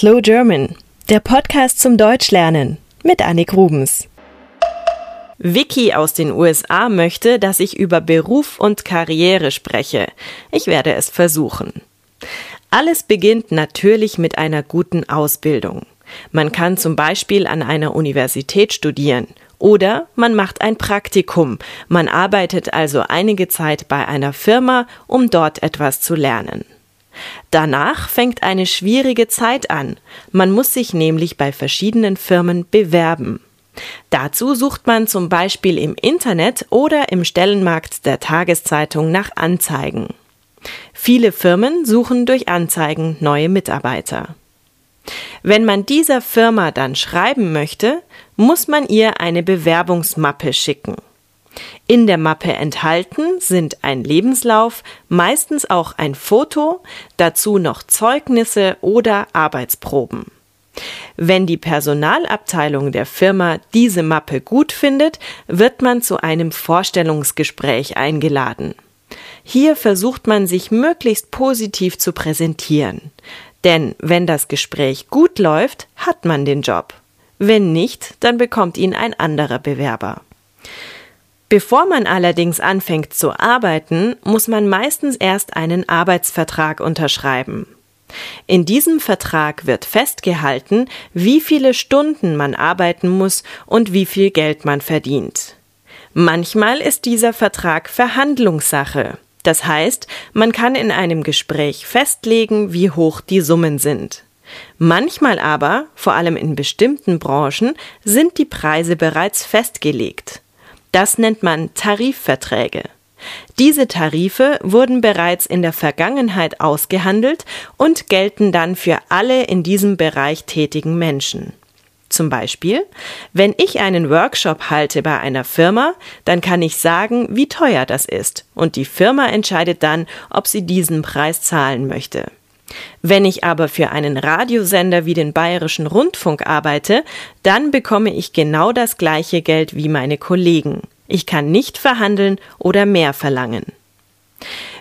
Slow German, der Podcast zum Deutschlernen mit Annik Rubens. Vicky aus den USA möchte, dass ich über Beruf und Karriere spreche. Ich werde es versuchen. Alles beginnt natürlich mit einer guten Ausbildung. Man kann zum Beispiel an einer Universität studieren oder man macht ein Praktikum. Man arbeitet also einige Zeit bei einer Firma, um dort etwas zu lernen. Danach fängt eine schwierige Zeit an. Man muss sich nämlich bei verschiedenen Firmen bewerben. Dazu sucht man zum Beispiel im Internet oder im Stellenmarkt der Tageszeitung nach Anzeigen. Viele Firmen suchen durch Anzeigen neue Mitarbeiter. Wenn man dieser Firma dann schreiben möchte, muss man ihr eine Bewerbungsmappe schicken. In der Mappe enthalten sind ein Lebenslauf, meistens auch ein Foto, dazu noch Zeugnisse oder Arbeitsproben. Wenn die Personalabteilung der Firma diese Mappe gut findet, wird man zu einem Vorstellungsgespräch eingeladen. Hier versucht man sich möglichst positiv zu präsentieren. Denn wenn das Gespräch gut läuft, hat man den Job. Wenn nicht, dann bekommt ihn ein anderer Bewerber. Bevor man allerdings anfängt zu arbeiten, muss man meistens erst einen Arbeitsvertrag unterschreiben. In diesem Vertrag wird festgehalten, wie viele Stunden man arbeiten muss und wie viel Geld man verdient. Manchmal ist dieser Vertrag Verhandlungssache. Das heißt, man kann in einem Gespräch festlegen, wie hoch die Summen sind. Manchmal aber, vor allem in bestimmten Branchen, sind die Preise bereits festgelegt. Das nennt man Tarifverträge. Diese Tarife wurden bereits in der Vergangenheit ausgehandelt und gelten dann für alle in diesem Bereich tätigen Menschen. Zum Beispiel, wenn ich einen Workshop halte bei einer Firma, dann kann ich sagen, wie teuer das ist, und die Firma entscheidet dann, ob sie diesen Preis zahlen möchte. Wenn ich aber für einen Radiosender wie den Bayerischen Rundfunk arbeite, dann bekomme ich genau das gleiche Geld wie meine Kollegen. Ich kann nicht verhandeln oder mehr verlangen.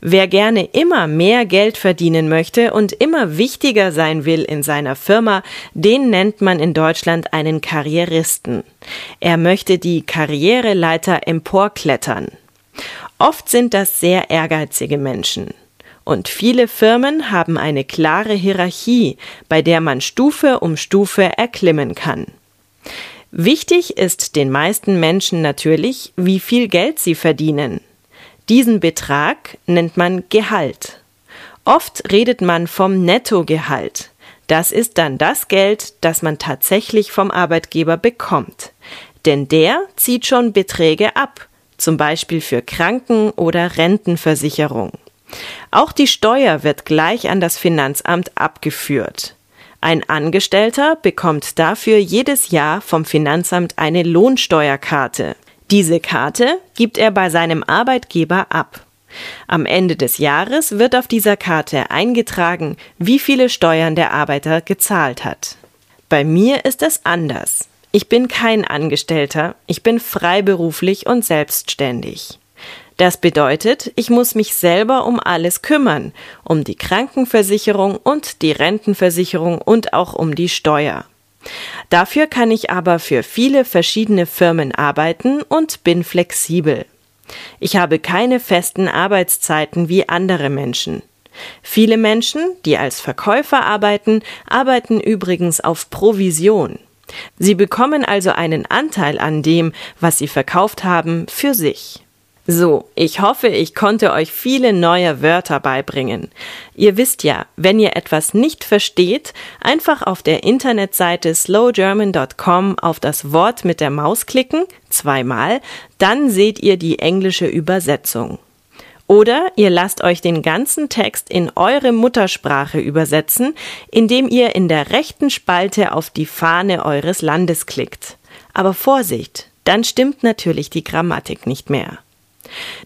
Wer gerne immer mehr Geld verdienen möchte und immer wichtiger sein will in seiner Firma, den nennt man in Deutschland einen Karrieristen. Er möchte die Karriereleiter emporklettern. Oft sind das sehr ehrgeizige Menschen. Und viele Firmen haben eine klare Hierarchie, bei der man Stufe um Stufe erklimmen kann. Wichtig ist den meisten Menschen natürlich, wie viel Geld sie verdienen. Diesen Betrag nennt man Gehalt. Oft redet man vom Nettogehalt. Das ist dann das Geld, das man tatsächlich vom Arbeitgeber bekommt. Denn der zieht schon Beträge ab, zum Beispiel für Kranken- oder Rentenversicherung. Auch die Steuer wird gleich an das Finanzamt abgeführt. Ein Angestellter bekommt dafür jedes Jahr vom Finanzamt eine Lohnsteuerkarte. Diese Karte gibt er bei seinem Arbeitgeber ab. Am Ende des Jahres wird auf dieser Karte eingetragen, wie viele Steuern der Arbeiter gezahlt hat. Bei mir ist es anders. Ich bin kein Angestellter, ich bin freiberuflich und selbstständig. Das bedeutet, ich muss mich selber um alles kümmern, um die Krankenversicherung und die Rentenversicherung und auch um die Steuer. Dafür kann ich aber für viele verschiedene Firmen arbeiten und bin flexibel. Ich habe keine festen Arbeitszeiten wie andere Menschen. Viele Menschen, die als Verkäufer arbeiten, arbeiten übrigens auf Provision. Sie bekommen also einen Anteil an dem, was sie verkauft haben, für sich. So, ich hoffe, ich konnte euch viele neue Wörter beibringen. Ihr wisst ja, wenn ihr etwas nicht versteht, einfach auf der Internetseite slowgerman.com auf das Wort mit der Maus klicken, zweimal, dann seht ihr die englische Übersetzung. Oder ihr lasst euch den ganzen Text in eure Muttersprache übersetzen, indem ihr in der rechten Spalte auf die Fahne eures Landes klickt. Aber Vorsicht, dann stimmt natürlich die Grammatik nicht mehr.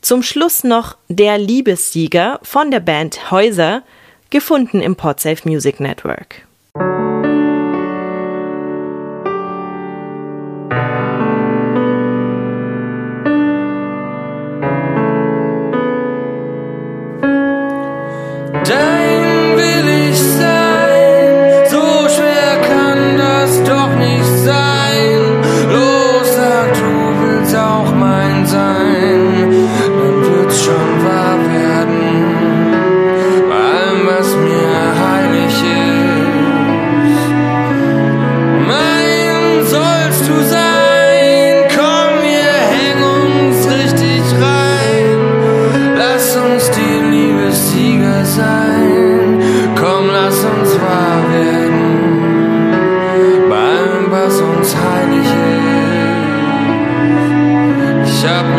Zum Schluss noch der Liebessieger von der Band Häuser, gefunden im Podsafe Music Network. Dein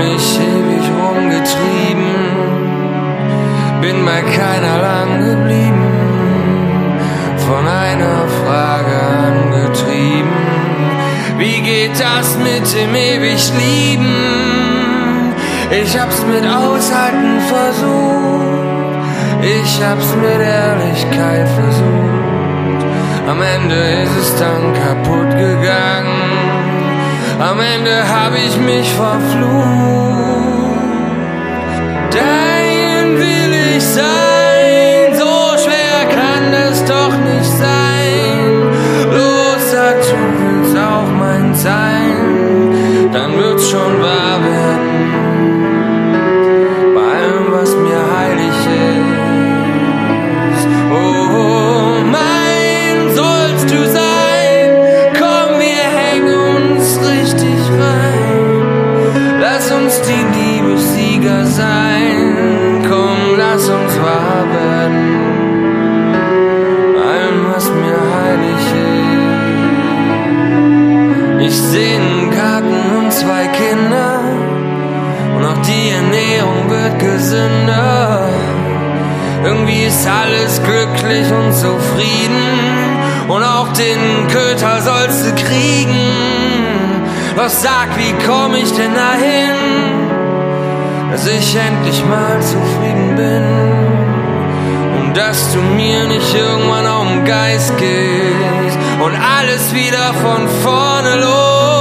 mich ewig rumgetrieben, bin bei keiner lang geblieben, von einer Frage angetrieben. Wie geht das mit dem ewig Lieben? Ich hab's mit Aushalten versucht, ich hab's mit Ehrlichkeit versucht. Am Ende ist es dann kaputt gegangen am Ende hab ich mich verflucht. Glücklich und auch den Köter sollst du kriegen. Doch sag, wie komm ich denn dahin, dass ich endlich mal zufrieden bin und dass du mir nicht irgendwann auf den Geist gehst und alles wieder von vorne losgeht.